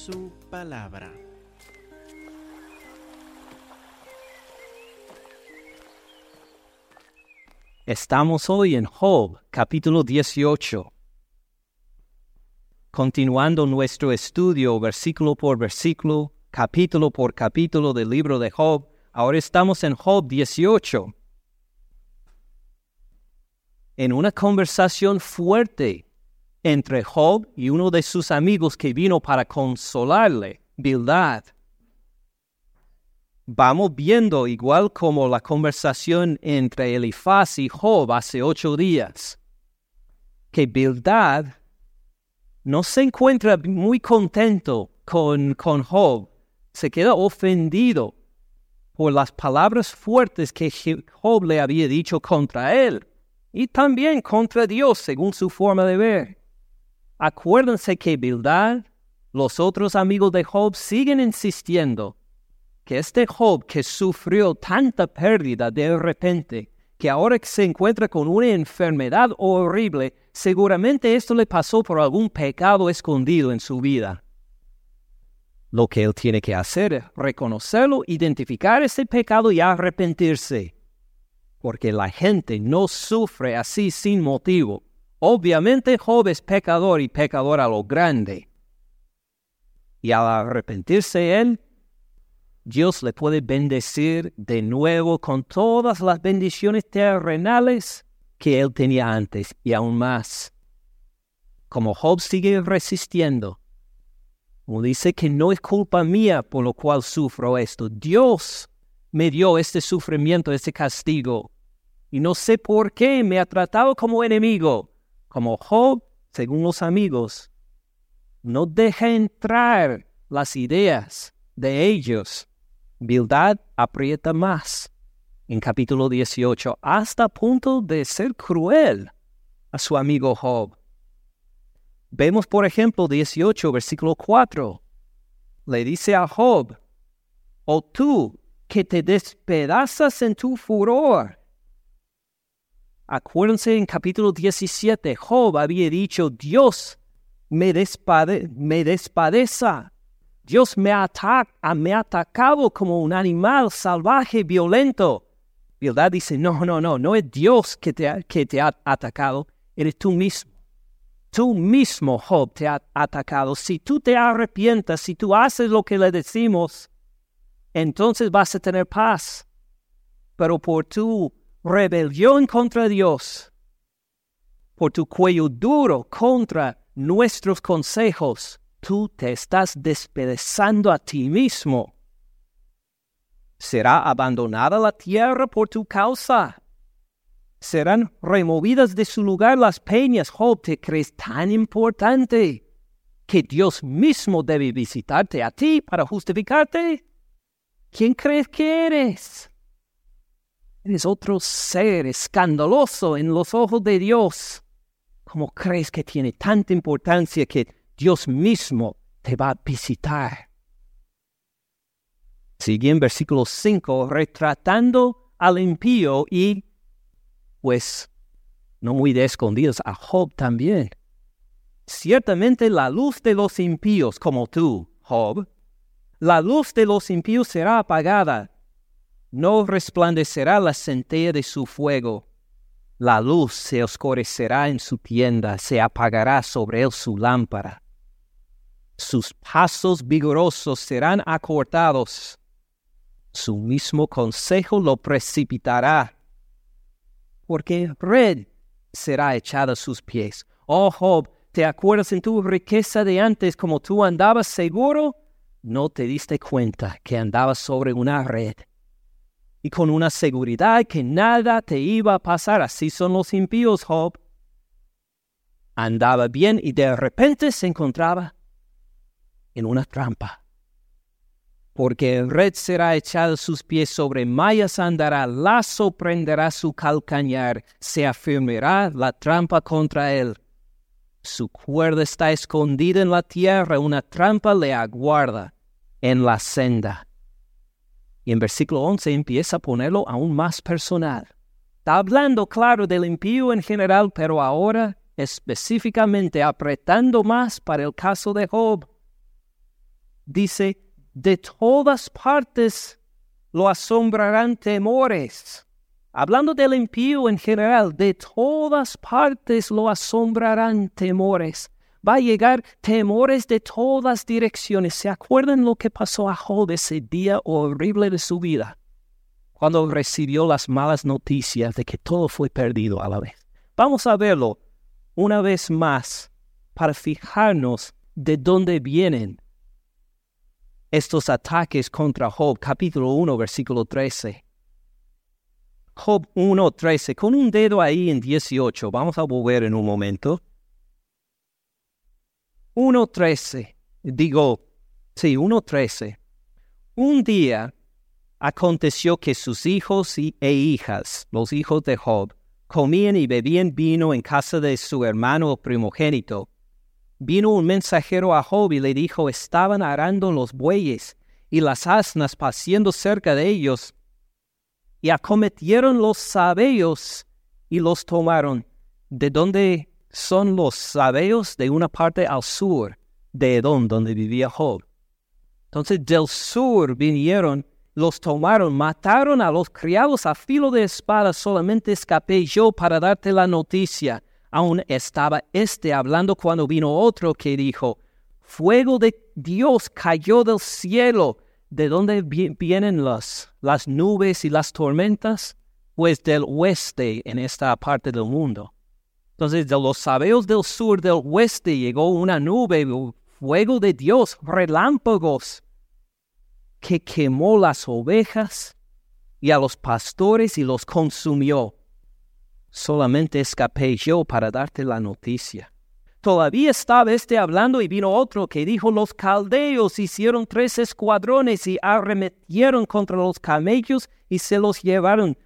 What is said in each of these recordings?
su palabra. Estamos hoy en Job, capítulo 18. Continuando nuestro estudio versículo por versículo, capítulo por capítulo del libro de Job, ahora estamos en Job 18. En una conversación fuerte entre Job y uno de sus amigos que vino para consolarle, Bildad. Vamos viendo igual como la conversación entre Elifaz y Job hace ocho días, que Bildad no se encuentra muy contento con, con Job, se queda ofendido por las palabras fuertes que Job le había dicho contra él y también contra Dios según su forma de ver. Acuérdense que Bildad, los otros amigos de Job siguen insistiendo que este Job que sufrió tanta pérdida de repente, que ahora se encuentra con una enfermedad horrible, seguramente esto le pasó por algún pecado escondido en su vida. Lo que él tiene que hacer es reconocerlo, identificar ese pecado y arrepentirse. Porque la gente no sufre así sin motivo. Obviamente Job es pecador y pecador a lo grande. Y al arrepentirse él, Dios le puede bendecir de nuevo con todas las bendiciones terrenales que él tenía antes y aún más. Como Job sigue resistiendo, como dice que no es culpa mía por lo cual sufro esto, Dios me dio este sufrimiento, este castigo, y no sé por qué me ha tratado como enemigo como Job, según los amigos, no deja entrar las ideas de ellos. Bildad aprieta más en capítulo 18 hasta punto de ser cruel a su amigo Job. Vemos, por ejemplo, 18, versículo 4. Le dice a Job, o tú que te despedazas en tu furor, Acuérdense en capítulo 17, Job había dicho, Dios me, despade me despadeza. Dios me, ataca, me atacado como un animal salvaje, violento. Bildad dice, no, no, no, no es Dios que te, ha, atacado, eres tú mismo. Tú mismo, Job, te ha atacado. Si tú te arrepientas, si tú haces lo que le decimos, entonces vas a tener paz. Pero por tu rebelión contra Dios, por tu cuello duro contra nuestros consejos, tú te estás despedazando a ti mismo. ¿Será abandonada la tierra por tu causa? ¿Serán removidas de su lugar las peñas? Job, ¿te crees tan importante que Dios mismo debe visitarte a ti para justificarte? ¿Quién crees que eres? Eres otro ser escandaloso en los ojos de Dios. ¿Cómo crees que tiene tanta importancia que Dios mismo te va a visitar? Sigue en versículo 5 retratando al impío y, pues, no muy de escondidos, a Job también. Ciertamente la luz de los impíos como tú, Job, la luz de los impíos será apagada no resplandecerá la centella de su fuego. La luz se oscurecerá en su tienda, se apagará sobre él su lámpara. Sus pasos vigorosos serán acortados. Su mismo consejo lo precipitará. Porque red será echada a sus pies. Oh Job, ¿te acuerdas en tu riqueza de antes como tú andabas seguro? No te diste cuenta que andabas sobre una red y con una seguridad que nada te iba a pasar. Así son los impíos, Job. Andaba bien y de repente se encontraba en una trampa. Porque el red será echado sus pies sobre mallas andará, lazo prenderá su calcañar, se afirmará la trampa contra él. Su cuerda está escondida en la tierra, una trampa le aguarda en la senda. Y en versículo 11 empieza a ponerlo aún más personal. Está hablando, claro, del impío en general, pero ahora específicamente apretando más para el caso de Job. dice, de todas partes lo asombrarán temores. Hablando del impío en general, de todas partes lo asombrarán temores. Va a llegar temores de todas direcciones. ¿Se acuerdan lo que pasó a Job ese día horrible de su vida? Cuando recibió las malas noticias de que todo fue perdido a la vez. Vamos a verlo una vez más para fijarnos de dónde vienen estos ataques contra Job, capítulo 1, versículo 13. Job 1, 13, con un dedo ahí en 18, vamos a volver en un momento. 1.13, digo, sí, 1.13. Un día aconteció que sus hijos e hijas, los hijos de Job, comían y bebían vino en casa de su hermano primogénito, Vino un mensajero a Job y le dijo, estaban arando los bueyes y las asnas paciendo cerca de ellos, y acometieron los sabeos y los tomaron. ¿De dónde son los sabeos? De una parte al sur de Edom, donde vivía Job. Entonces del sur vinieron, los tomaron, mataron a los criados a filo de espada, solamente escapé yo para darte la noticia aún estaba éste hablando cuando vino otro que dijo, Fuego de Dios cayó del cielo. ¿De dónde vienen las, las nubes y las tormentas? Pues del oeste en esta parte del mundo. Entonces, de los sabeos del sur, del oeste, llegó una nube, fuego de Dios, relámpagos, que quemó las ovejas y a los pastores y los consumió solamente escapé yo para darte la noticia. Todavía estaba este hablando y vino otro que dijo, los caldeos hicieron tres escuadrones y arremetieron contra los camellos y se los llevaron.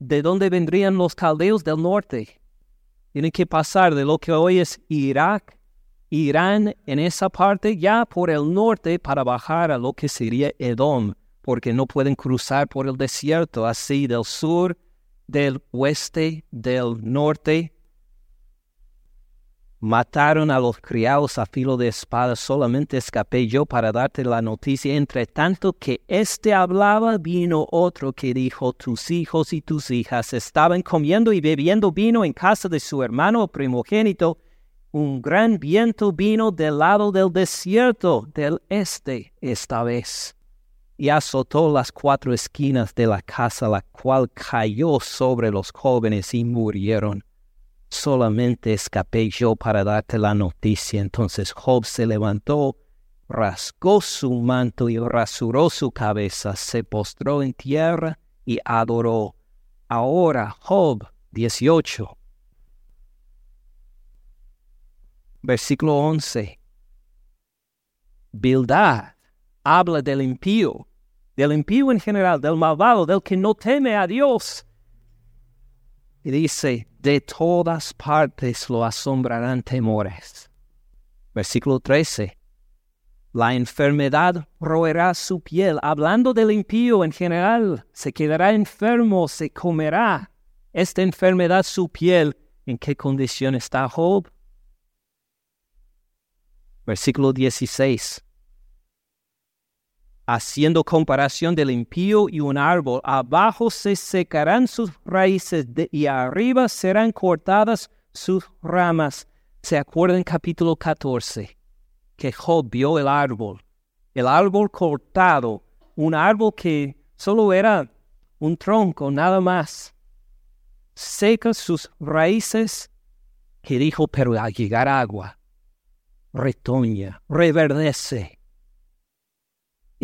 ¿De dónde vendrían los caldeos del norte? Tienen que pasar de lo que hoy es Irak, Irán en esa parte, ya por el norte para bajar a lo que sería Edom, porque no pueden cruzar por el desierto, así del sur del oeste, del norte, mataron a los criados a filo de espada, solamente escapé yo para darte la noticia. Entre tanto que éste hablaba, vino otro que dijo, tus hijos y tus hijas estaban comiendo y bebiendo vino en casa de su hermano primogénito. Un gran viento vino del lado del desierto, del este, esta vez y azotó las cuatro esquinas de la casa, la cual cayó sobre los jóvenes y murieron. Solamente escapé yo para darte la noticia. Entonces Job se levantó, rasgó su manto y rasuró su cabeza, se postró en tierra y adoró. Ahora Job 18. Versículo 11. Bildad habla del impío, del impío en general, del malvado, del que no teme a Dios. Y dice, de todas partes lo asombrarán temores. Versículo 13. La enfermedad roerá su piel. Hablando del impío en general, se quedará enfermo, se comerá esta enfermedad su piel. ¿En qué condición está Job? Versículo 16 haciendo comparación del impío y un árbol, abajo se secarán sus raíces y arriba serán cortadas sus ramas. ¿Se acuerdan capítulo 14? Que Job vio el árbol, el árbol cortado, un árbol que solo era un tronco, nada más. Seca sus raíces, que dijo, pero al llegar agua, retoña, reverdece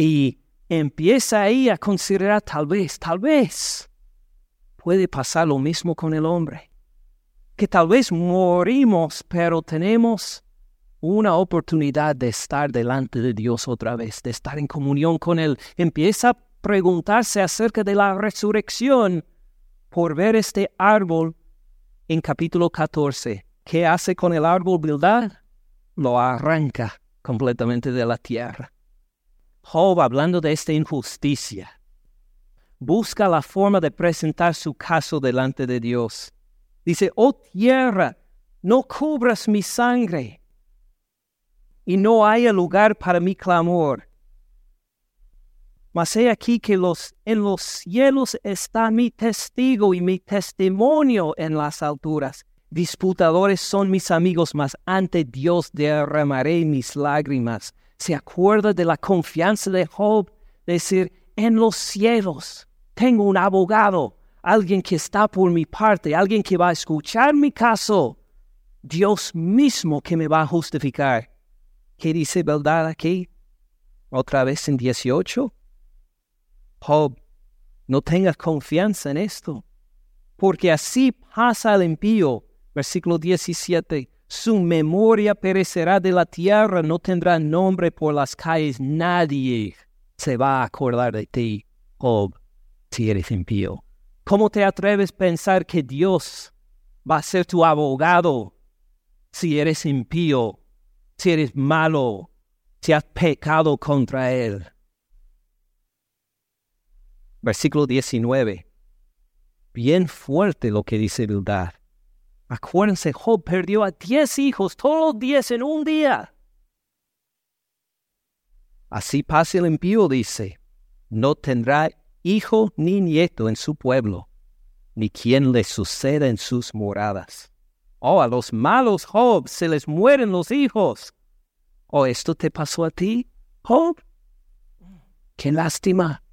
y empieza ahí a considerar tal vez, tal vez puede pasar lo mismo con el hombre. Que tal vez morimos, pero tenemos una oportunidad de estar delante de Dios otra vez, de estar en comunión con Él. Empieza a preguntarse acerca de la resurrección por ver este árbol en capítulo 14. ¿Qué hace con el árbol Bildad? Lo arranca completamente de la tierra. Hablando de esta injusticia, busca la forma de presentar su caso delante de Dios. Dice, oh tierra, no cubras mi sangre y no haya lugar para mi clamor. Mas he aquí que los, en los cielos está mi testigo y mi testimonio en las alturas. Disputadores son mis amigos, mas ante Dios derramaré mis lágrimas. ¿Se acuerda de la confianza de Job? Decir, en los cielos tengo un abogado, alguien que está por mi parte, alguien que va a escuchar mi caso. Dios mismo que me va a justificar. ¿Qué dice verdad aquí? Otra vez en 18. Job, no tengas confianza en esto, porque así pasa el impío. Versículo 17. Su memoria perecerá de la tierra, no tendrá nombre por las calles, nadie se va a acordar de ti, Job, si eres impío. ¿Cómo te atreves a pensar que Dios va a ser tu abogado si eres impío, si eres malo, si has pecado contra Él? Versículo 19. Bien fuerte lo que dice Bildad. Acuérdense, Job perdió a diez hijos, todos diez en un día. Así pasa el impío, dice, no tendrá hijo ni nieto en su pueblo, ni quien le suceda en sus moradas. Oh, a los malos, Job, se les mueren los hijos. Oh, ¿esto te pasó a ti, Job? Qué lástima.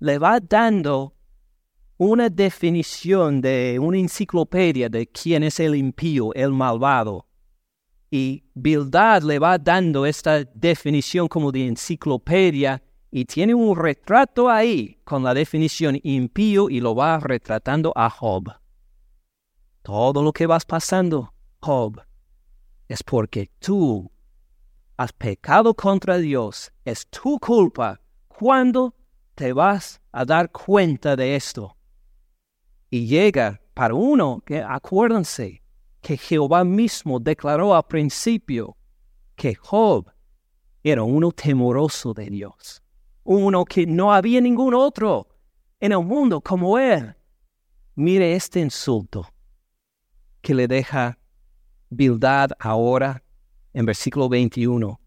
Le va dando una definición de una enciclopedia de quién es el impío, el malvado. Y Bildad le va dando esta definición como de enciclopedia y tiene un retrato ahí con la definición impío y lo va retratando a Job. Todo lo que vas pasando, Job, es porque tú has pecado contra Dios. Es tu culpa. ¿Cuándo te vas a dar cuenta de esto? Y llega para uno que acuérdense que Jehová mismo declaró al principio que Job era uno temoroso de Dios, uno que no había ningún otro en el mundo como él. Mire este insulto que le deja Bildad ahora en versículo 21.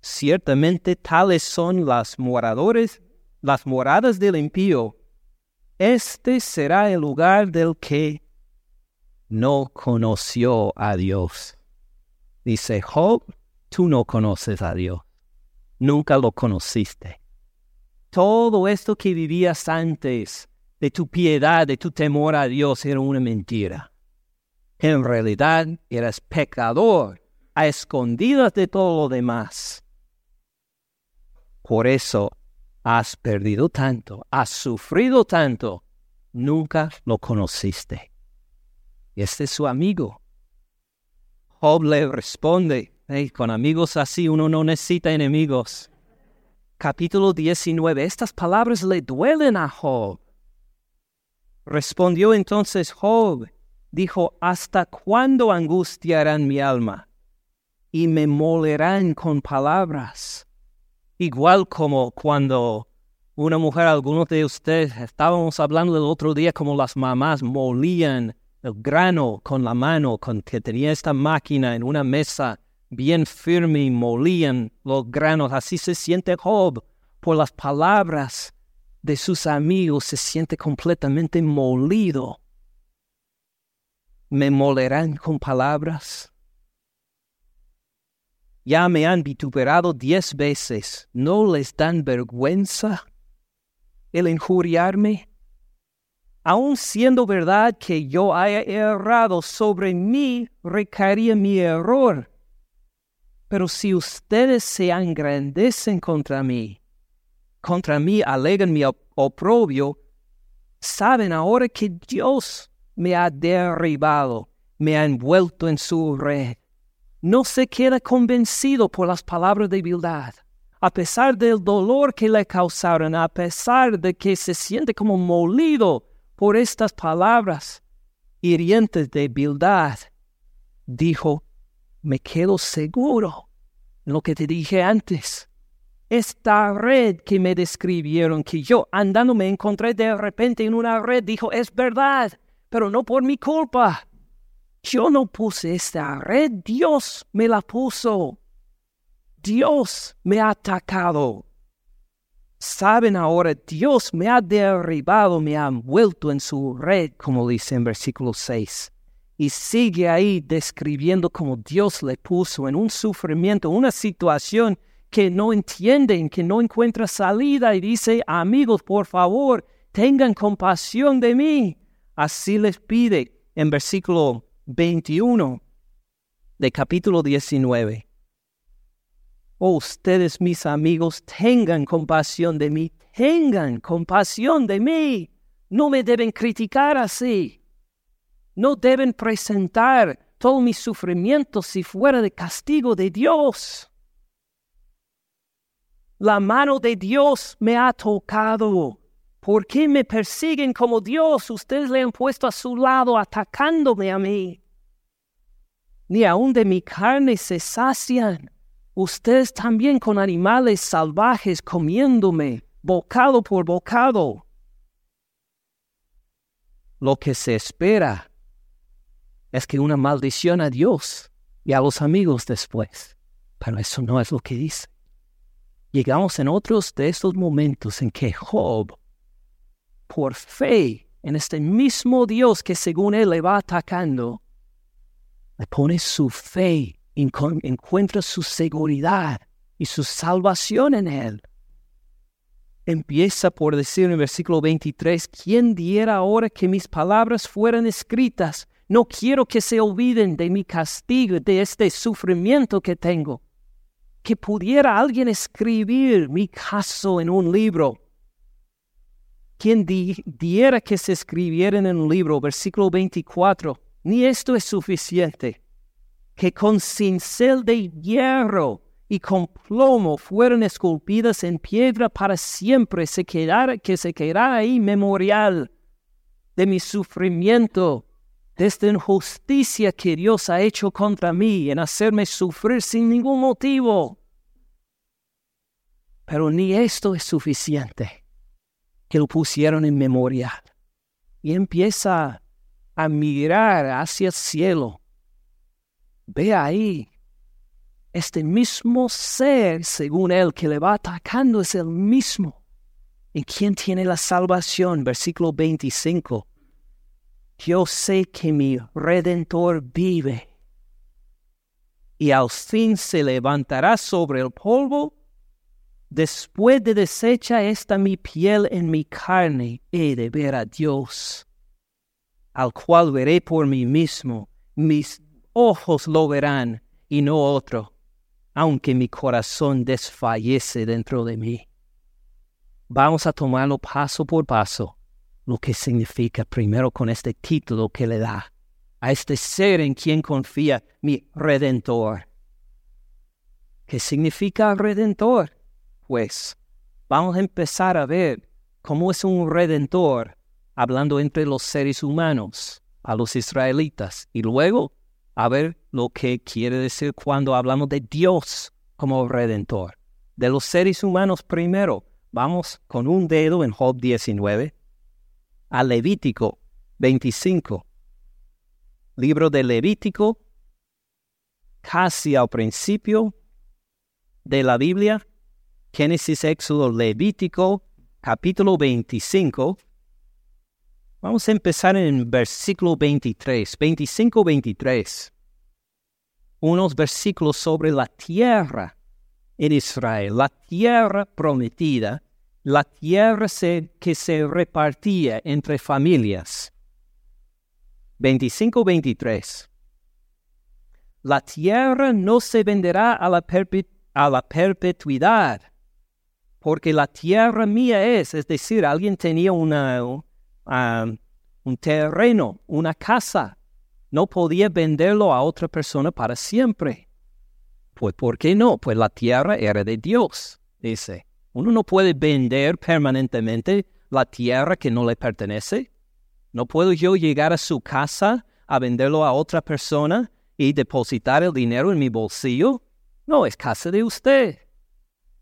Ciertamente tales son las moradores, las moradas del impío, este será el lugar del que no conoció a Dios. Dice Job, tú no conoces a Dios. Nunca lo conociste. Todo esto que vivías antes de tu piedad, de tu temor a Dios, era una mentira. En realidad eras pecador, a escondidas de todo lo demás. Por eso has perdido tanto, has sufrido tanto, nunca lo conociste. Este es su amigo. Job le responde, con amigos así uno no necesita enemigos. Capítulo 19, estas palabras le duelen a Job. Respondió entonces Job, dijo, ¿hasta cuándo angustiarán mi alma y me molerán con palabras? Igual como cuando una mujer, algunos de ustedes, estábamos hablando el otro día como las mamás molían el grano con la mano, con que tenía esta máquina en una mesa bien firme y molían los granos. Así se siente Job por las palabras de sus amigos, se siente completamente molido. ¿Me molerán con palabras? Ya me han vituperado diez veces, ¿no les dan vergüenza el injuriarme? Aun siendo verdad que yo haya errado, sobre mí recaería mi error. Pero si ustedes se engrandecen contra mí, contra mí alegan mi oprobio, saben ahora que Dios me ha derribado, me ha envuelto en su red no se queda convencido por las palabras de Bildad. A pesar del dolor que le causaron, a pesar de que se siente como molido por estas palabras hirientes de Bildad, dijo, me quedo seguro en lo que te dije antes. Esta red que me describieron, que yo andando me encontré de repente en una red, dijo, es verdad, pero no por mi culpa. Yo no puse esta red, Dios me la puso. Dios me ha atacado. Saben ahora, Dios me ha derribado, me ha envuelto en su red, como dice en versículo 6. Y sigue ahí describiendo cómo Dios le puso en un sufrimiento, una situación que no entienden, que no encuentra salida y dice, amigos, por favor, tengan compasión de mí. Así les pide en versículo 21 de capítulo 19. Oh, ustedes, mis amigos, tengan compasión de mí, tengan compasión de mí. No me deben criticar así. No deben presentar todo mi sufrimiento si fuera de castigo de Dios. La mano de Dios me ha tocado. ¿Por qué me persiguen como Dios? Ustedes le han puesto a su lado atacándome a mí. Ni aun de mi carne se sacian ustedes también con animales salvajes comiéndome, bocado por bocado. Lo que se espera es que una maldición a Dios y a los amigos después. Pero eso no es lo que dice. Llegamos en otros de estos momentos en que Job, por fe en este mismo Dios que según él le va atacando, le pone su fe encuentra su seguridad y su salvación en Él. Empieza por decir en el versículo 23, ¿quién diera ahora que mis palabras fueran escritas? No quiero que se olviden de mi castigo, de este sufrimiento que tengo. Que pudiera alguien escribir mi caso en un libro. ¿Quién diera que se escribiera en un libro? Versículo 24. Ni esto es suficiente que con cincel de hierro y con plomo fueron esculpidas en piedra para siempre, se quedara, que se quedará ahí memorial de mi sufrimiento, de esta injusticia que Dios ha hecho contra mí en hacerme sufrir sin ningún motivo. Pero ni esto es suficiente, que lo pusieron en memorial. Y empieza a mirar hacia el cielo Ve ahí. Este mismo ser, según él, que le va atacando es el mismo. ¿En quién tiene la salvación? Versículo 25. Yo sé que mi redentor vive y al fin se levantará sobre el polvo. Después de deshecha esta mi piel en mi carne, he de ver a Dios, al cual veré por mí mismo, mis ojos lo verán y no otro, aunque mi corazón desfallece dentro de mí. Vamos a tomarlo paso por paso, lo que significa primero con este título que le da a este ser en quien confía mi redentor. ¿Qué significa redentor? Pues vamos a empezar a ver cómo es un redentor hablando entre los seres humanos, a los israelitas, y luego a ver lo que quiere decir cuando hablamos de Dios como redentor. De los seres humanos primero, vamos con un dedo en Job 19 a Levítico 25. Libro de Levítico, casi al principio de la Biblia, Génesis, Éxodo, Levítico, capítulo 25. Vamos a empezar en versículo 23, 25-23. Unos versículos sobre la tierra en Israel, la tierra prometida, la tierra que se repartía entre familias. 25-23. La tierra no se venderá a la perpetuidad, porque la tierra mía es, es decir, alguien tenía una, un terreno, una casa, no podía venderlo a otra persona para siempre. Pues ¿por qué no? Pues la tierra era de Dios, dice. Uno no puede vender permanentemente la tierra que no le pertenece. No puedo yo llegar a su casa a venderlo a otra persona y depositar el dinero en mi bolsillo. No, es casa de usted.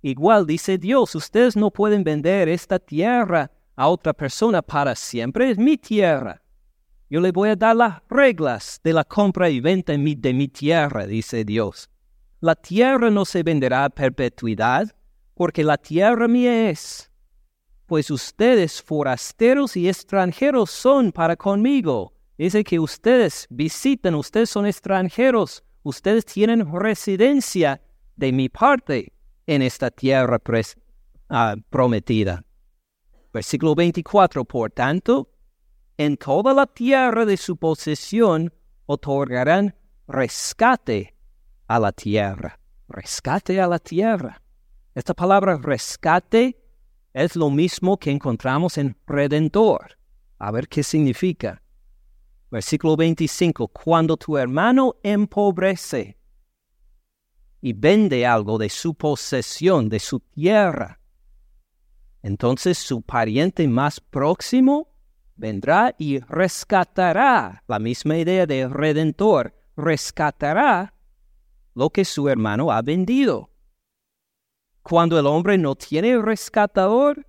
Igual dice Dios, ustedes no pueden vender esta tierra a otra persona para siempre, es mi tierra. Yo le voy a dar las reglas de la compra y venta de mi tierra, dice Dios. la tierra no se venderá a perpetuidad, porque la tierra mía es. Pues ustedes forasteros y extranjeros son para conmigo. Dice que ustedes visitan, ustedes son extranjeros, ustedes tienen residencia de mi parte en esta tierra ah, prometida. Versículo 24, por tanto, en toda la tierra de su posesión otorgarán rescate a la tierra. Rescate a la tierra. Esta palabra rescate es lo mismo que encontramos en redentor. A ver qué significa. Versículo 25. Cuando tu hermano empobrece y vende algo de su posesión, de su tierra, entonces su pariente más próximo vendrá y rescatará, la misma idea de redentor, rescatará lo que su hermano ha vendido. Cuando el hombre no tiene rescatador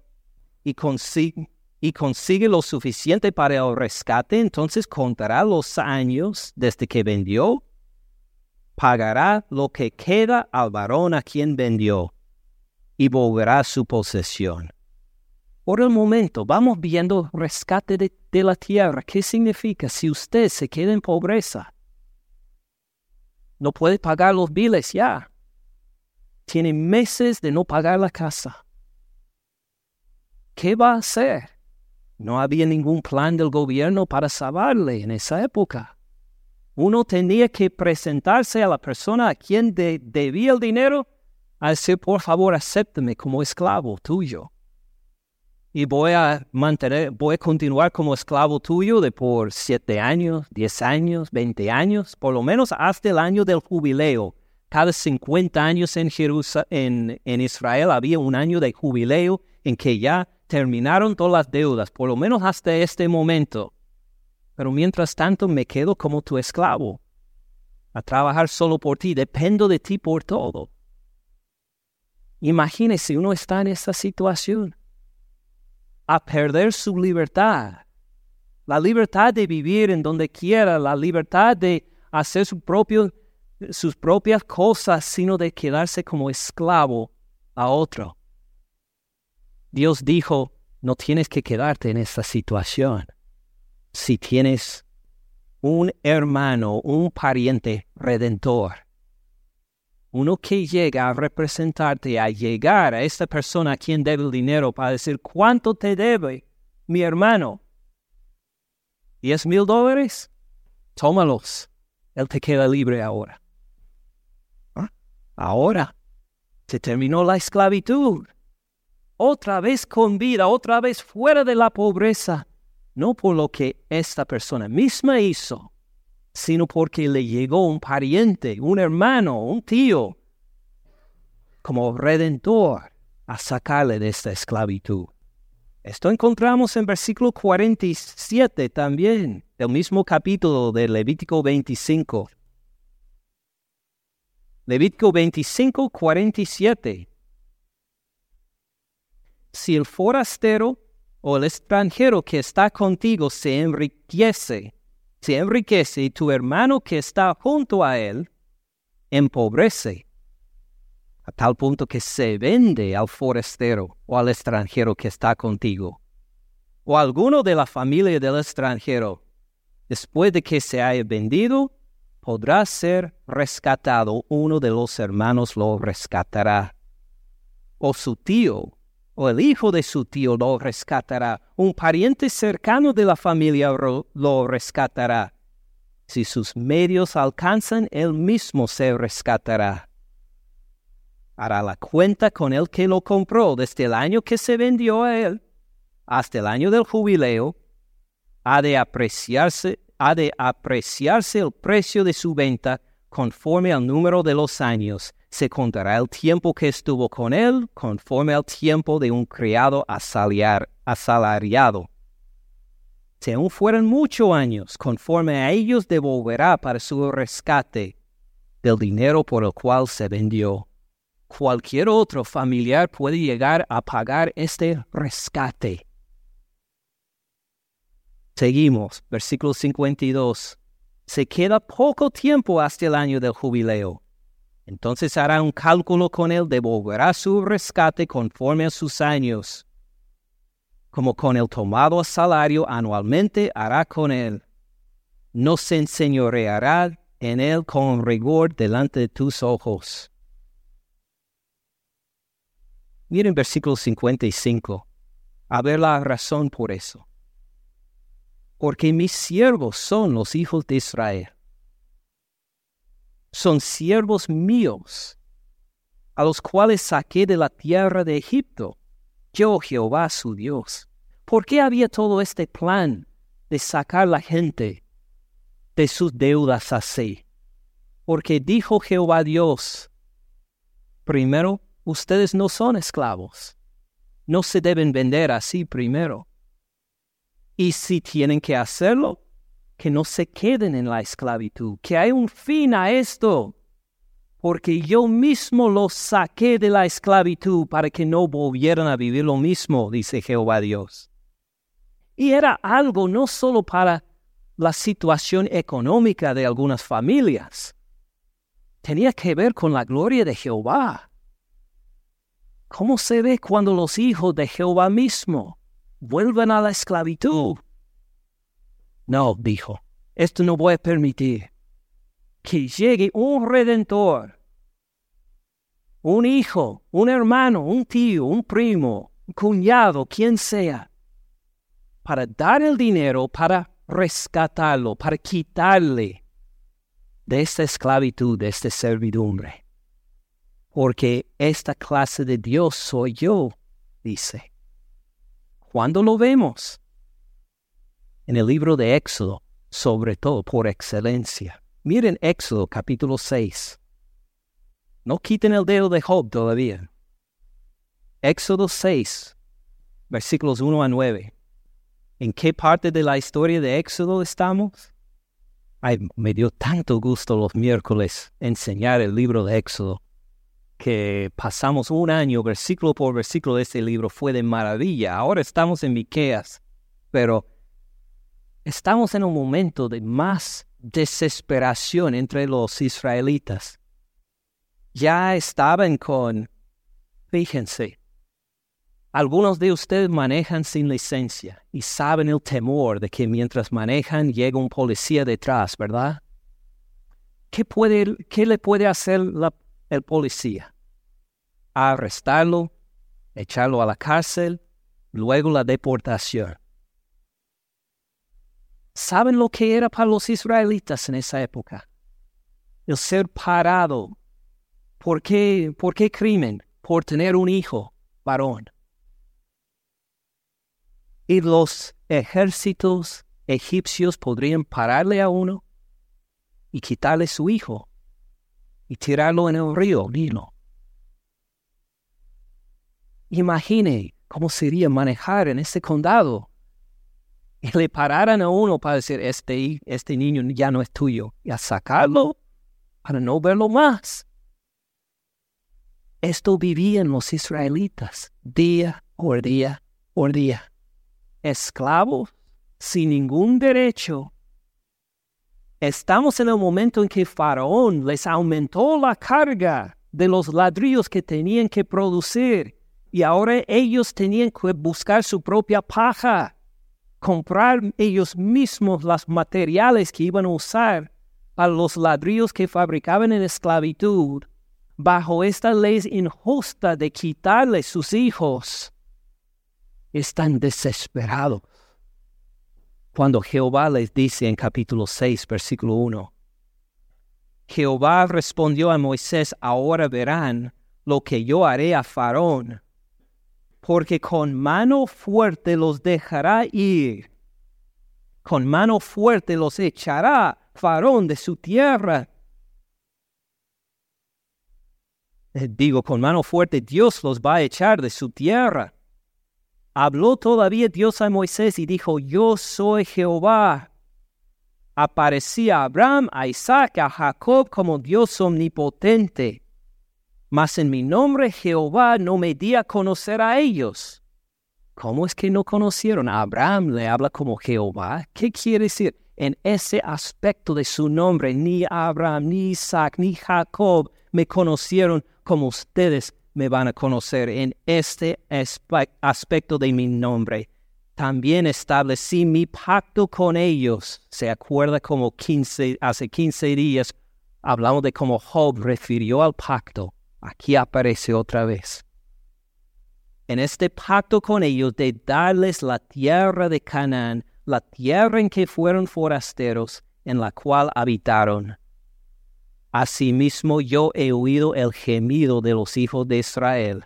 y consigue, y consigue lo suficiente para el rescate, entonces contará los años desde que vendió, pagará lo que queda al varón a quien vendió y volverá su posesión. Por el momento, vamos viendo rescate de, de la tierra. ¿Qué significa si usted se queda en pobreza? No puede pagar los biles ya. Tiene meses de no pagar la casa. ¿Qué va a hacer? No había ningún plan del gobierno para salvarle en esa época. Uno tenía que presentarse a la persona a quien debía el dinero a decir, por favor, acépteme como esclavo tuyo y voy a mantener, voy a continuar como esclavo tuyo de por siete años, diez años, veinte años, por lo menos hasta el año del jubileo. Cada cincuenta años en, en, en Israel había un año de jubileo en que ya terminaron todas las deudas, por lo menos hasta este momento. Pero mientras tanto me quedo como tu esclavo, a trabajar solo por ti, dependo de ti por todo. Imagínese uno está en esta situación a perder su libertad. La libertad de vivir en donde quiera, la libertad de hacer sus propias cosas, sino de quedarse como esclavo a otro. Dios dijo, no tienes que quedarte en esta situación. Si tienes un hermano, un pariente redentor, uno que llega a representarte, a llegar a esta persona a quien debe el dinero para decir, ¿cuánto te debe mi hermano? ¿Diez mil dólares? Tómalos. Él te queda libre ahora. ¿Ah? Ahora se terminó la esclavitud. Otra vez con vida, otra vez fuera de la pobreza. No por lo que esta persona misma hizo, sino porque le llegó un pariente, un hermano, un tío, como redentor a sacarle de esta esclavitud. Esto encontramos en versículo 47 también, del mismo capítulo de Levítico 25. Levítico 25, 47. Si el forastero o el extranjero que está contigo se enriquece se enriquece y tu hermano que está junto a él empobrece, a tal punto que se vende al forastero o al extranjero que está contigo, o alguno de la familia del extranjero, después de que se haya vendido, podrá ser rescatado, uno de los hermanos lo rescatará, o su tío o el hijo de su tío lo rescatará, un pariente cercano de la familia lo rescatará. Si sus medios alcanzan, él mismo se rescatará. Hará la cuenta con el que lo compró desde el año que se vendió a él hasta el año del jubileo. Ha de apreciarse, ha de apreciarse el precio de su venta conforme al número de los años se contará el tiempo que estuvo con él conforme al tiempo de un criado asalariado. Si aún fueran muchos años, conforme a ellos devolverá para su rescate del dinero por el cual se vendió. Cualquier otro familiar puede llegar a pagar este rescate. Seguimos, versículo 52. Se queda poco tiempo hasta el año del jubileo Entonces hará un cálculo con él, devolverá su rescate conforme a sus años. Como con el tomado salario anualmente hará con él. No se enseñoreará en él con rigor delante de tus ojos. Miren versículo 55. A ver la razón por eso. Porque mis siervos son los hijos de Israel son siervos míos, a los cuales saqué de la tierra de Egipto, yo Jehová su Dios. ¿Por qué había todo este plan de sacar la gente de sus deudas así? Porque dijo Jehová Dios, primero, ustedes no son esclavos, no se deben vender así primero. Y si tienen que hacerlo, que no se queden en la esclavitud, que hay un fin a esto, porque yo mismo los saqué de la esclavitud para que no volvieran a vivir lo mismo, dice Jehová Dios. Y era algo no solo para la situación económica de algunas familias, tenía que ver con la gloria de Jehová. ¿Cómo se ve cuando los hijos de Jehová mismo vuelven a la esclavitud? No, dijo, esto no voy a permitir. Que llegue un redentor, un hijo, un hermano, un tío, un primo, un cuñado, quien sea, para dar el dinero, para rescatarlo, para quitarle de esta esclavitud, de esta servidumbre. Porque esta clase de Dios soy yo, dice. ¿Cuándo lo vemos? En el libro de Éxodo, sobre todo por excelencia. Miren Éxodo capítulo 6. No quiten el dedo de Job todavía. Éxodo 6, versículos 1 a 9. ¿En qué parte de la historia de Éxodo estamos? Ay, me dio tanto gusto los miércoles enseñar el libro de Éxodo, que pasamos un año versículo por versículo de este libro, fue de maravilla. Ahora estamos en Miqueas, pero estamos en un momento de más desesperación entre los israelitas. Ya estaban con, fíjense, algunos de ustedes manejan sin licencia y saben el temor de que mientras manejan llega un policía detrás, ¿verdad? ¿Qué, puede, qué le puede hacer el policía? Arrestarlo, echarlo a la cárcel, luego la deportación. ¿Saben lo que era para los israelitas en esa época? El ser parado. ¿Por qué, ¿Por qué crimen? Por tener un hijo varón. Y los ejércitos egipcios podrían pararle a uno y quitarle su hijo y tirarlo en el río Nilo. Imagine cómo sería manejar en ese condado le pararan a uno para decir, este, este niño ya no es tuyo, y a sacarlo para no verlo más. Esto vivían los israelitas día por día por día. Esclavos sin ningún derecho. Estamos en el momento en que Faraón les aumentó la carga de los ladrillos que tenían que producir y ahora ellos tenían que buscar su propia paja comprar ellos mismos los materiales que iban a usar a los ladrillos que fabricaban en esclavitud, bajo esta ley injusta de quitarles sus hijos, están desesperados. Cuando Jehová les dice en capítulo 6, versículo 1, Jehová respondió a Moisés, ahora verán lo que yo haré a Faraón porque con mano fuerte los dejará ir. Con mano fuerte los echará Farón de su tierra. Eh, digo, con mano fuerte Dios los va a echar de su tierra. Habló todavía Dios a Moisés y dijo, yo soy Jehová. Aparecía a Abraham, a Isaac, a Jacob como Dios omnipotente mas en mi nombre Jehová no me di a conocer a ellos. ¿Cómo es que no conocieron? Abraham le habla como Jehová. ¿Qué quiere decir? en ese aspecto de su nombre. Ni Abraham, ni Isaac, ni Jacob me conocieron como ustedes me van a conocer en este aspecto de mi nombre. También establecí mi pacto con ellos. Se acuerda como 15, hace 15 días hablamos de cómo Job refirió al pacto. Aquí aparece otra vez. En este pacto con ellos de darles la tierra de Canaán, la tierra en que fueron forasteros, en la cual habitaron. Asimismo yo he oído el gemido de los hijos de Israel,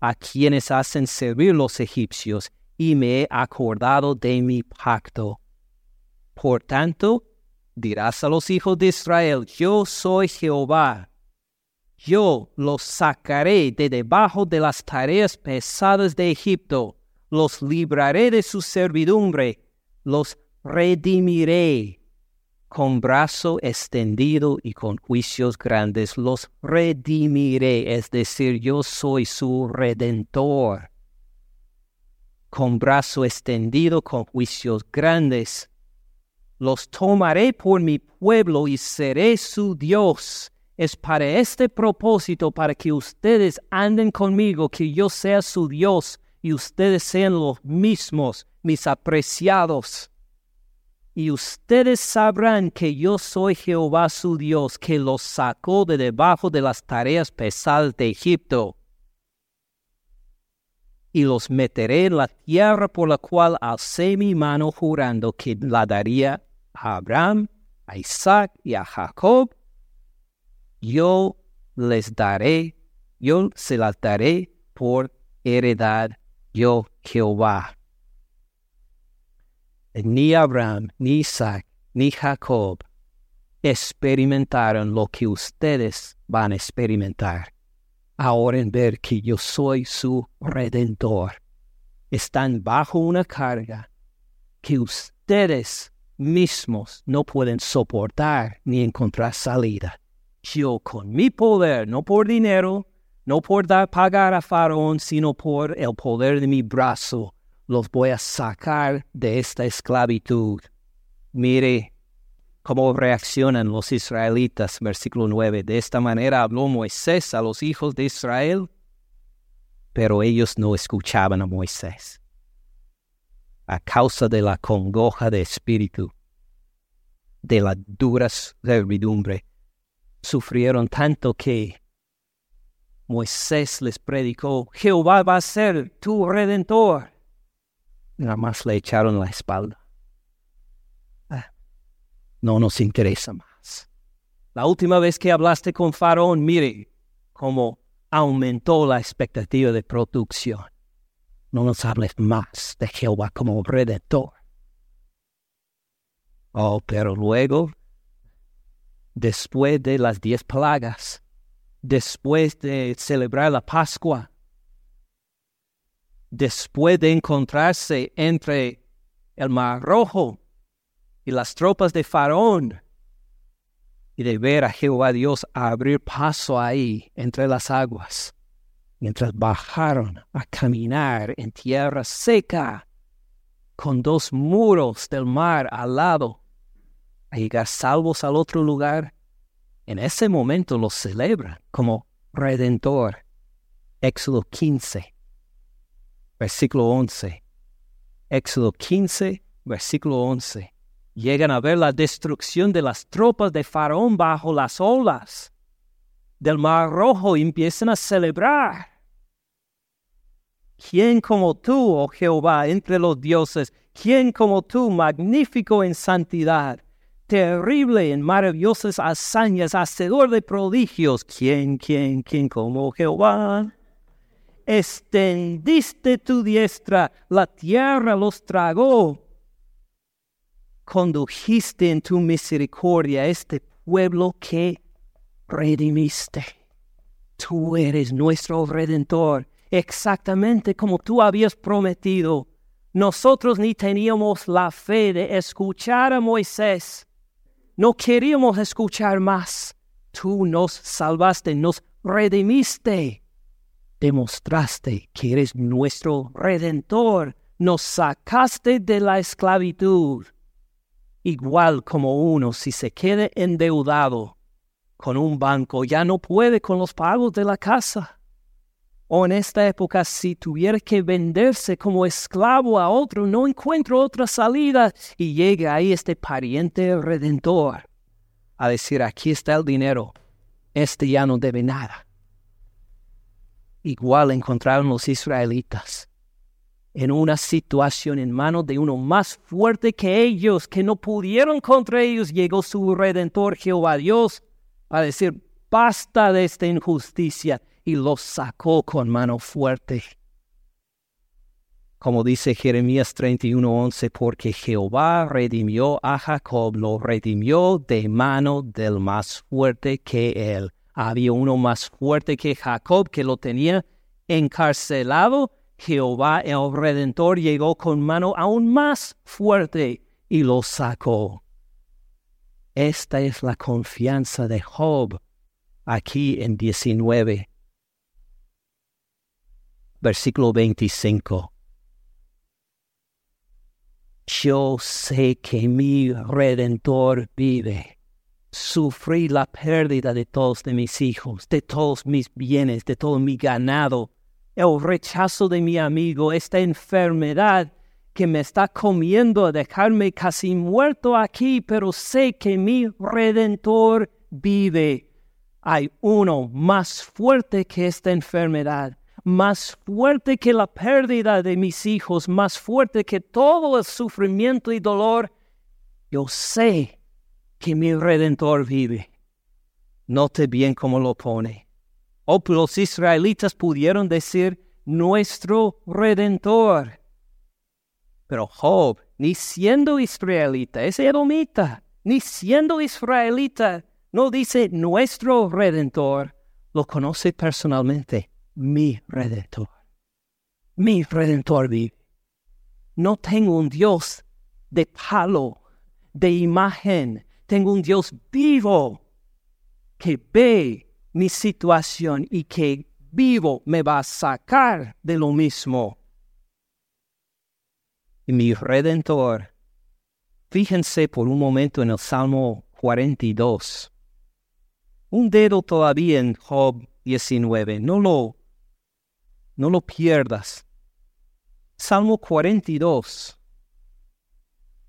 a quienes hacen servir los egipcios, y me he acordado de mi pacto. Por tanto, dirás a los hijos de Israel, yo soy Jehová. Yo los sacaré de debajo de las tareas pesadas de Egipto, los libraré de su servidumbre, los redimiré con brazo extendido y con juicios grandes, los redimiré, es decir, yo soy su redentor. Con brazo extendido, con juicios grandes, los tomaré por mi pueblo y seré su Dios. Es para este propósito, para que ustedes anden conmigo, que yo sea su Dios y ustedes sean los mismos, mis apreciados. Y ustedes sabrán que yo soy Jehová su Dios, que los sacó de debajo de las tareas pesadas de Egipto. Y los meteré en la tierra por la cual alcé mi mano jurando que la daría a Abraham, a Isaac y a Jacob, yo les daré, yo se las daré por heredad, yo Jehová. Ni Abraham, ni Isaac, ni Jacob experimentaron lo que ustedes van a experimentar. Ahora en ver que yo soy su redentor. Están bajo una carga que ustedes mismos no pueden soportar ni encontrar salida. Yo con mi poder, no por dinero, no por dar pagar a Faraón, sino por el poder de mi brazo, los voy a sacar de esta esclavitud. Mire cómo reaccionan los israelitas, versículo 9. De esta manera habló Moisés a los hijos de Israel, pero ellos no escuchaban a Moisés a causa de la congoja de espíritu, de la dura servidumbre. Sufrieron tanto que Moisés les predicó, Jehová va a ser tu redentor. Nada más le echaron la espalda. Ah, no nos interesa más. La última vez que hablaste con Faraón, mire cómo aumentó la expectativa de producción no nos hables más de Jehová como redentor. Oh, pero luego, después de las diez plagas, después de celebrar la Pascua, después de encontrarse entre el Mar Rojo y las tropas de Faraón, y de ver a Jehová Dios abrir paso ahí entre las aguas, mientras bajaron a caminar en tierra seca, con dos muros del mar al lado, a llegar salvos al otro lugar, en ese momento los celebran como redentor. Éxodo 15, versículo 11. Éxodo 15, versículo 11. Llegan a ver la destrucción de las tropas de Faraón bajo las olas del Mar Rojo y empiezan a celebrar. ¿Quién como tú, oh Jehová, entre los dioses? ¿Quién como tú, magnífico en santidad? Terrible en maravillosas hazañas, hacedor de prodigios. ¿Quién, quién, quién como Jehová? Extendiste tu diestra, la tierra los tragó. Condujiste en tu misericordia este pueblo que redimiste. Tú eres nuestro redentor exactamente como tú habías prometido. Nosotros ni teníamos la fe de escuchar a Moisés. No queríamos escuchar más. Tú nos salvaste, nos redimiste. Demostraste que eres nuestro redentor. Nos sacaste de la esclavitud. igual como uno si se quede endeudado con un banco, ya no puede con los pagos de la casa. O en esta época, si tuviera que venderse como esclavo a otro, no encuentro otra salida. Y llega ahí este pariente redentor a decir, aquí está el dinero, este ya no debe nada. Igual encontraron los israelitas en una situación en manos de uno más fuerte que ellos, que no pudieron contra ellos, llegó su redentor Jehová Dios a decir, basta de esta injusticia, y los sacó con mano fuerte. Como dice Jeremías 31:11, porque Jehová redimió a Jacob, lo redimió de mano del más fuerte que él. Había uno más fuerte que Jacob que lo tenía encarcelado Jehová el Redentor llegó con mano aún más fuerte y lo sacó. Esta es la confianza de Job aquí en 19. Versículo 25. Yo sé que mi redentor vive. Sufrí la pérdida de todos mis hijos, de todos mis bienes, de todo mi ganado el rechazo de mi amigo, esta enfermedad que me está comiendo a dejarme casi muerto aquí, pero sé que mi redentor vive. Hay uno más fuerte que esta enfermedad, más fuerte que la pérdida de mis hijos, más fuerte que todo el sufrimiento y dolor. Yo sé que mi redentor vive. Note bien cómo lo pone. O oh, los israelitas pudieron decir, nuestro redentor. Pero Job, ni siendo israelita, es edomita, ni siendo israelita, no dice nuestro redentor, lo conoce personalmente, mi redentor. Mi redentor vive. No tengo un Dios de palo, de imagen, tengo un Dios vivo que ve mi situación y que vivo me va a sacar de lo mismo. Y mi redentor, fíjense por un momento en el Salmo 42. Un dedo todavía en Job 19, no lo, no lo pierdas. Salmo 42.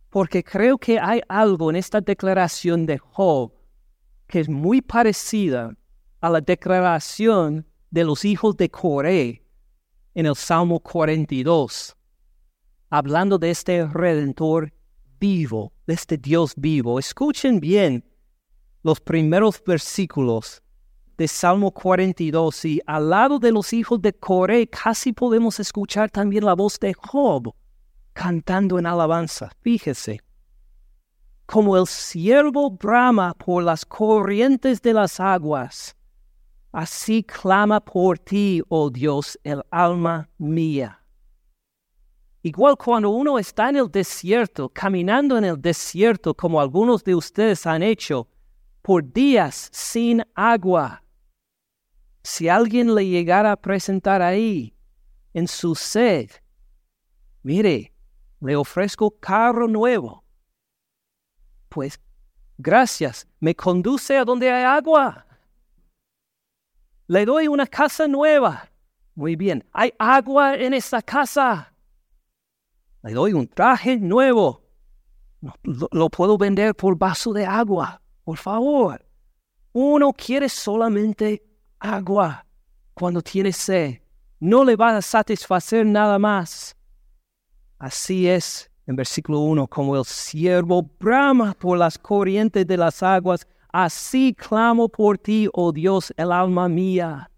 Porque creo que hay algo en esta declaración de Job que es muy parecida a la declaración de los hijos de Coré en el Salmo 42, hablando de este redentor vivo, de este Dios vivo. Escuchen bien los primeros versículos de Salmo 42 y al lado de los hijos de Coré casi podemos escuchar también la voz de Job cantando en alabanza. Fíjese, como el siervo brama por las corrientes de las aguas, Así clama por ti, oh Dios, el alma mía. Igual cuando uno está en el desierto, caminando en el desierto, como algunos de ustedes han hecho, por días sin agua. Si alguien le llegara a presentar ahí, en su sed, mire, le ofrezco carro nuevo. Pues, gracias, me conduce a donde hay agua. Le doy una casa nueva. Muy bien. Hay agua en esa casa. Le doy un traje nuevo. lo, puedo vender por vaso de agua. Por favor. Uno quiere solamente agua cuando tiene sed. No le va a satisfacer nada más. Así es, en versículo 1, como el siervo brama por las corrientes de las aguas, Así clamo por ti, oh Dios, el alma mía.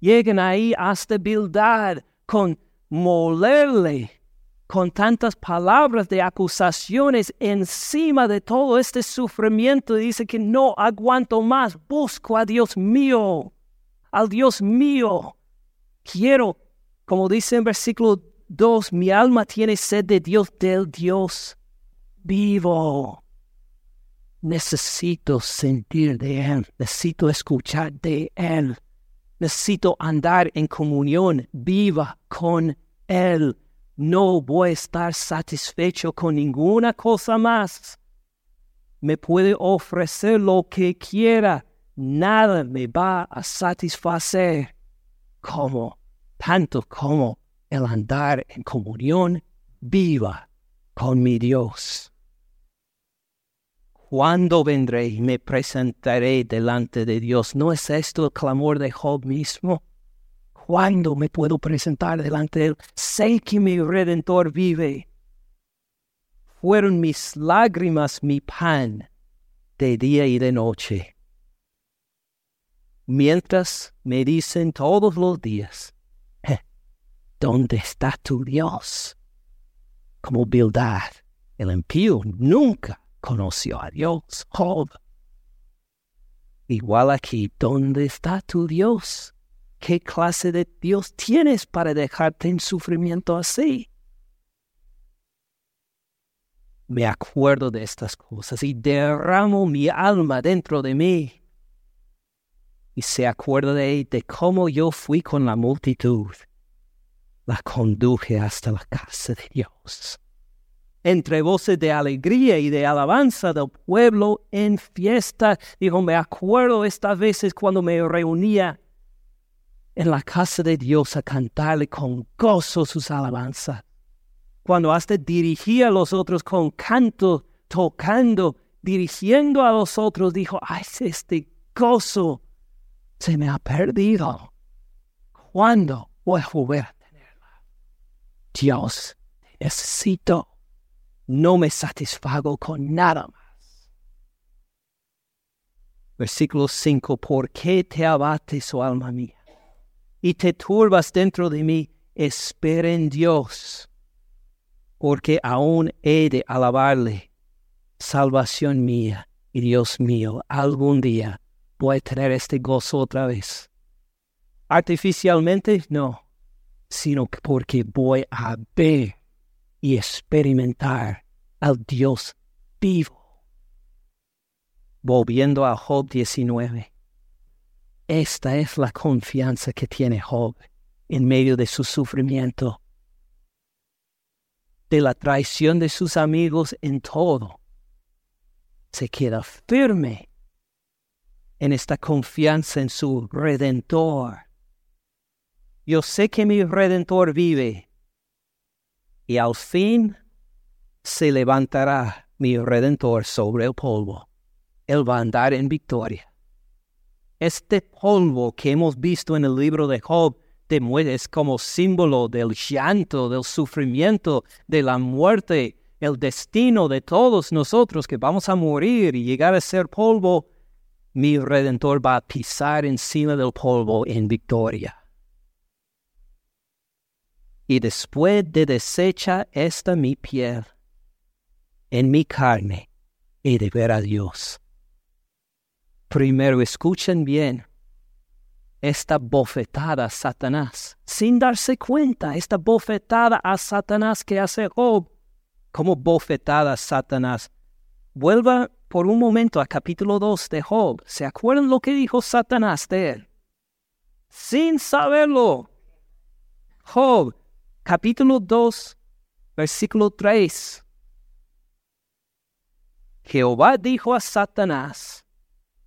Lleguen ahí hasta Bildad con molerle con tantas palabras de acusaciones encima de todo este sufrimiento. Dice que no aguanto más, busco a Dios mío, al Dios mío. Quiero, como dice en versículo 2, mi alma tiene sed de Dios, del Dios vivo. Necesito sentir de Él, necesito escuchar de Él, necesito andar en comunión viva con Él. No voy a estar satisfecho con ninguna cosa más. me puede ofrecer lo que quiera, nada me va a satisfacer como, tanto como el andar en comunión viva con mi Dios. ¿Cuándo vendré y me presentaré delante de Dios? ¿No es esto el clamor de Job mismo? ¿Cuándo me puedo presentar delante de Él? Sé que mi Redentor vive. Fueron mis lágrimas mi pan de día y de noche. Mientras me dicen todos los días, eh, ¿dónde está tu Dios? Como Bildad, el impío nunca conoció a Dios, Job. Igual aquí, ¿dónde está tu Dios? ¿Qué clase de Dios tienes para dejarte en sufrimiento así? Me acuerdo de estas cosas y derramo mi alma dentro de mí. Y se acuerda de, cómo yo fui con la multitud. La conduje hasta la casa de Dios entre voces de alegría y de alabanza del pueblo en fiesta. Dijo, me acuerdo estas veces cuando me reunía en la casa de Dios a cantarle con gozo sus alabanzas. Cuando hasta dirigía a los otros con canto, tocando, dirigiendo a los otros, dijo, ay, este gozo se me ha perdido. ¿Cuándo voy a volver a tenerla? Dios, necesito no me satisfago con nada más. Versículo 5. ¿Por qué te abates, oh alma mía? Y te turbas dentro de mí. Espera en Dios, porque aún he de alabarle. Salvación mía y Dios mío, algún día a tener este gozo otra vez. Artificialmente, no, sino porque voy a ver y experimentar al Dios vivo. Volviendo a Job 19. Esta es la confianza que tiene Job en medio de su sufrimiento, de la traición de sus amigos en todo. Se queda firme en esta confianza en su redentor. Yo sé que mi redentor vive y al fin se levantará mi redentor sobre el polvo. Él va a andar en victoria. Este polvo que hemos visto en el libro de Job es como símbolo del llanto, del sufrimiento, de la muerte, el destino de todos nosotros que vamos a morir y llegar a ser polvo. Mi redentor va a pisar encima del polvo en victoria y después de deshecha esta mi piel, en mi carne he de ver a Dios. Primero escuchen bien esta bofetada a Satanás, sin darse cuenta, esta bofetada a Satanás que hace Job, como bofetada a Satanás. Vuelva por un momento al capítulo 2 de Job. ¿Se acuerdan lo que dijo Satanás de él? Sin saberlo. Job capítulo 2, versículo 3. Jehová dijo a Satanás,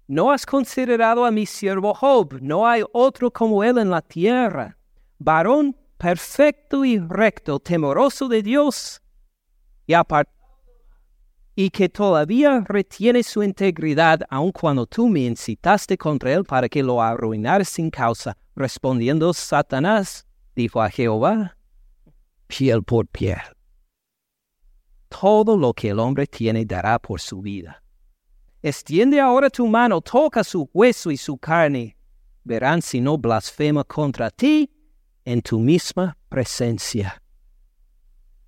¿no has considerado a mi siervo Job? No hay otro como él en la tierra, varón perfecto y recto, temoroso de Dios y y que todavía retiene su integridad aun cuando tú me incitaste contra él para que lo arruinara sin causa. Respondiendo Satanás, dijo a Jehová, piel por piel. Todo lo que el hombre tiene dará por su vida. Extiende ahora tu mano, toca su hueso y su carne. Verán si no blasfema contra ti en tu misma presencia.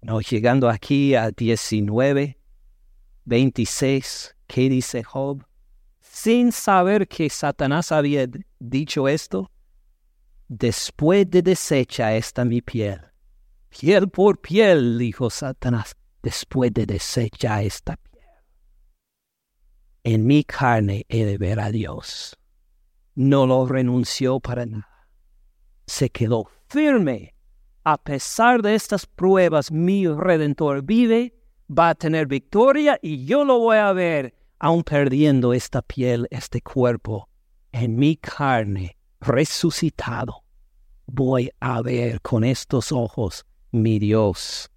No, llegando aquí a 19, 26, ¿qué dice Job? Sin saber que Satanás había dicho esto, después de deshecha esta mi piel, piel por piel, dijo Satanás, después de desechar esta piel. En mi carne he de ver a Dios. No lo renunció para nada. Se quedó firme. A pesar de estas pruebas, mi redentor vive, va a tener victoria y yo lo voy a ver aun perdiendo esta piel, este cuerpo, en mi carne, resucitado, voy a ver con estos ojos mi Dios,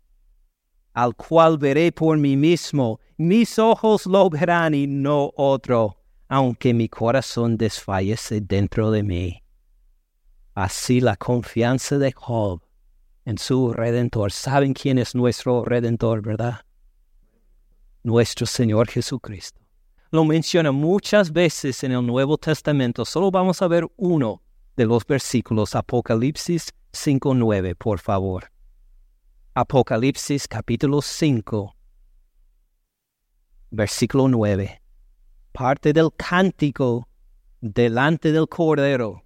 al cual veré por mí mismo, mis ojos lo verán y no otro, aunque mi corazón desfallece dentro de mí. Así la confianza de Job en su redentor. ¿Saben quién es nuestro redentor, verdad? Nuestro Señor Jesucristo. Lo menciona muchas veces en el Nuevo Testamento. Solo vamos a ver uno de los versículos. Apocalipsis 5.9, por favor. Apocalipsis capítulo 5, versículo 9. Parte del cántico delante del Cordero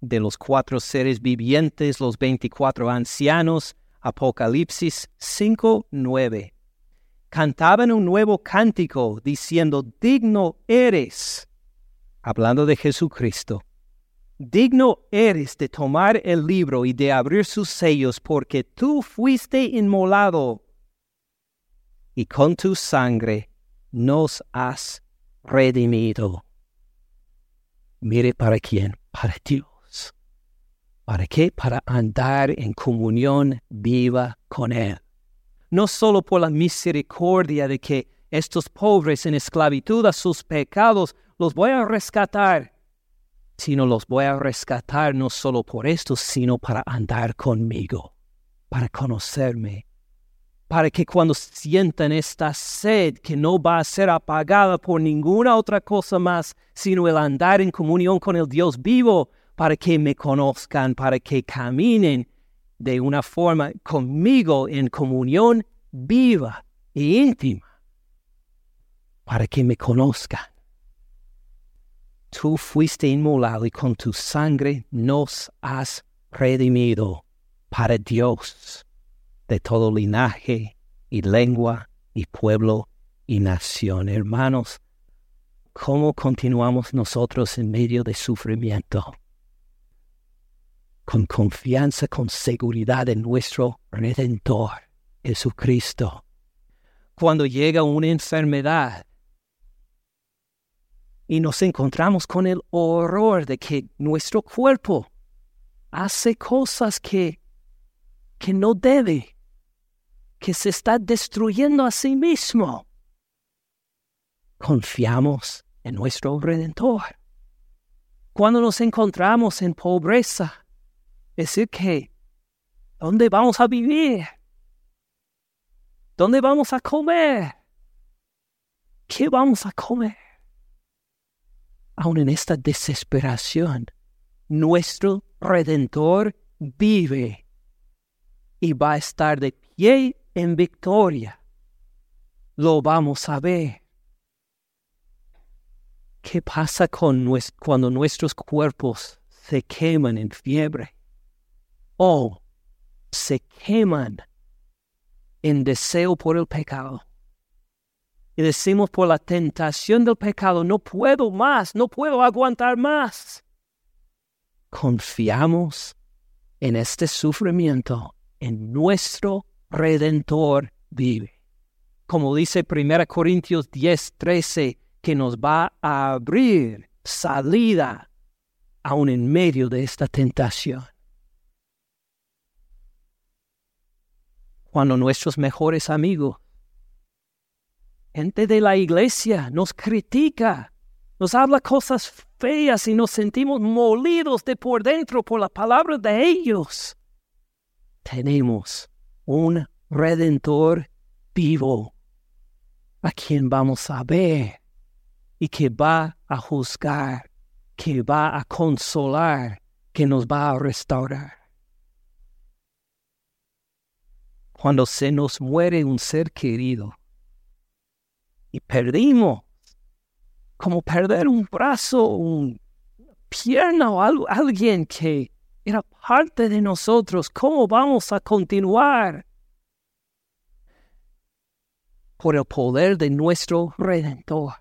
de los cuatro seres vivientes, los veinticuatro ancianos, Apocalipsis 5, 9. Cantaban un nuevo cántico diciendo, digno eres, hablando de Jesucristo, digno eres de tomar el libro y de abrir sus sellos, porque tú fuiste inmolado y con tu sangre nos has redimido. Mire para quién, para Dios. ¿Para qué? Para andar en comunión viva con Él. No solo por la misericordia de que estos pobres en esclavitud a sus pecados los voy a rescatar, sino los voy a rescatar no solo por esto, sino para andar conmigo, para conocerme, para que cuando sientan esta sed que no va a ser apagada por ninguna otra cosa más, sino el andar en comunión con el Dios vivo, para que me conozcan, para que caminen de una forma conmigo en comunión viva e íntima, para que me conozcan. Tú fuiste inmolado y con tu sangre nos has redimido para Dios de todo linaje y lengua y pueblo y nación. Hermanos, ¿cómo continuamos nosotros en medio de sufrimiento? Con confianza, con seguridad en nuestro Redentor, Jesucristo. Cuando llega una enfermedad y nos encontramos con el horror de que nuestro cuerpo hace cosas que, que no debe, que se está destruyendo a sí mismo. Confiamos en nuestro Redentor. Cuando nos encontramos en pobreza, decir que, ¿dónde vamos a vivir? ¿Dónde vamos a comer? ¿Qué vamos a comer? Aún en esta desesperación, nuestro Redentor vive y va a estar de pie en victoria. Lo vamos a ver. ¿Qué pasa con cuando nuestros cuerpos se queman en fiebre? O se queman en deseo por el pecado. Y decimos por la tentación del pecado, no puedo más, no puedo aguantar más. Confiamos en este sufrimiento, en nuestro Redentor vive. Como dice 1 Corintios 10, 13, que nos va a abrir salida aún en medio de esta tentación. Cuando nuestros mejores amigos, gente de la iglesia, nos critica, nos habla cosas feas y nos sentimos molidos de por dentro por la palabra de ellos. Tenemos un redentor vivo a quien vamos a ver y que va a juzgar, que va a consolar, que nos va a restaurar. Cuando se nos muere un ser querido y perdimos, como perder un brazo, una pierna o alguien que era parte de nosotros, ¿cómo vamos a continuar? Por el poder de nuestro Redentor,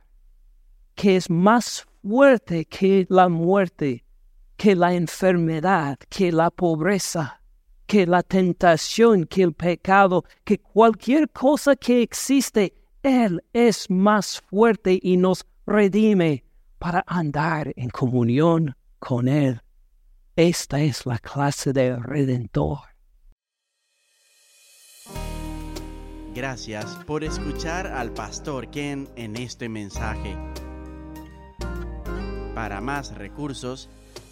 que es más fuerte que la muerte, que la enfermedad, que la pobreza que la tentación, que el pecado, que cualquier cosa que existe Él es más fuerte y nos redime para andar en comunión con Él. Esta es la clase de redentor. Gracias por escuchar al pastor Ken en este mensaje. Para más recursos,